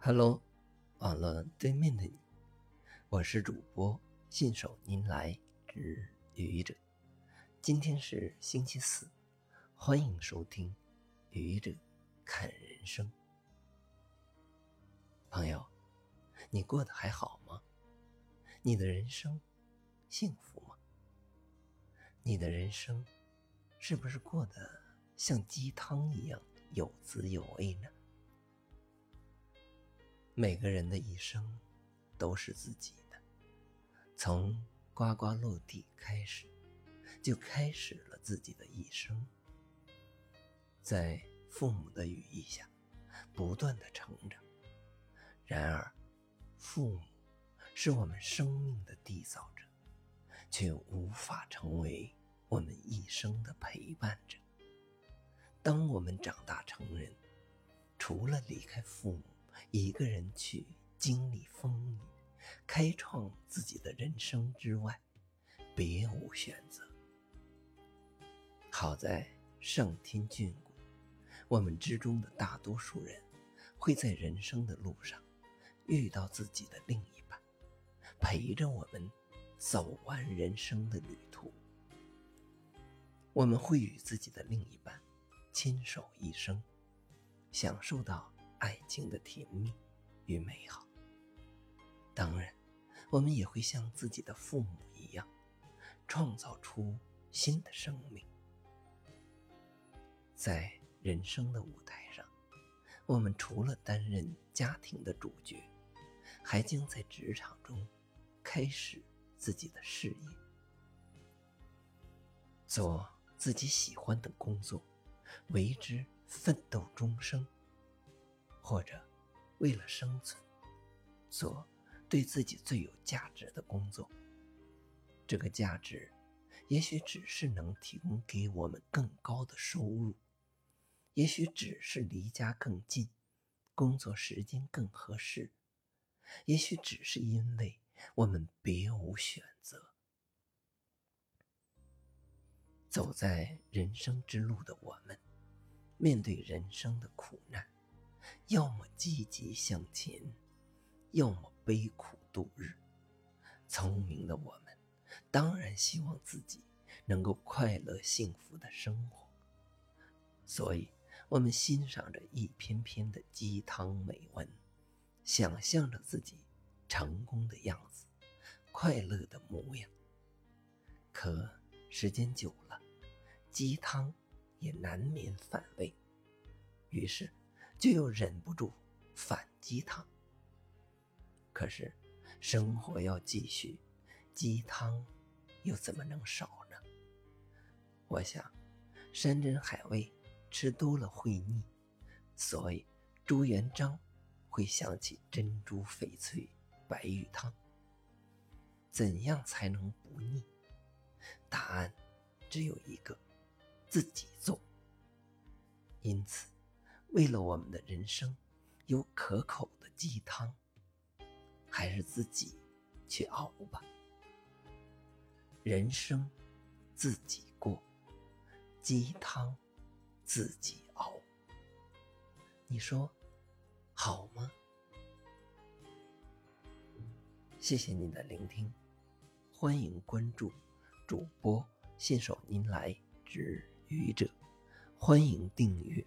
Hello，网络对面的你，我是主播信手拈来之愚者。今天是星期四，欢迎收听愚者看人生。朋友，你过得还好吗？你的人生幸福吗？你的人生是不是过得像鸡汤一样有滋有味呢？每个人的一生都是自己的，从呱呱落地开始，就开始了自己的一生。在父母的羽翼下，不断的成长。然而，父母是我们生命的缔造者，却无法成为我们一生的陪伴者。当我们长大成人，除了离开父母，一个人去经历风雨，开创自己的人生之外，别无选择。好在上天眷顾，我们之中的大多数人，会在人生的路上遇到自己的另一半，陪着我们走完人生的旅途。我们会与自己的另一半牵手一生，享受到。爱情的甜蜜与美好。当然，我们也会像自己的父母一样，创造出新的生命。在人生的舞台上，我们除了担任家庭的主角，还将在职场中开始自己的事业，做自己喜欢的工作，为之奋斗终生。或者，为了生存，做对自己最有价值的工作。这个价值，也许只是能提供给我们更高的收入，也许只是离家更近，工作时间更合适，也许只是因为我们别无选择。走在人生之路的我们，面对人生的苦难。要么积极向前，要么悲苦度日。聪明的我们，当然希望自己能够快乐幸福的生活。所以，我们欣赏着一篇篇的鸡汤美文，想象着自己成功的样子，快乐的模样。可时间久了，鸡汤也难免反胃，于是。就又忍不住反鸡汤。可是，生活要继续，鸡汤又怎么能少呢？我想，山珍海味吃多了会腻，所以朱元璋会想起珍珠翡翠白玉汤。怎样才能不腻？答案只有一个：自己做。因此。为了我们的人生有可口的鸡汤，还是自己去熬吧。人生自己过，鸡汤自己熬。你说好吗？谢谢你的聆听，欢迎关注主播信手拈来之愚者，欢迎订阅。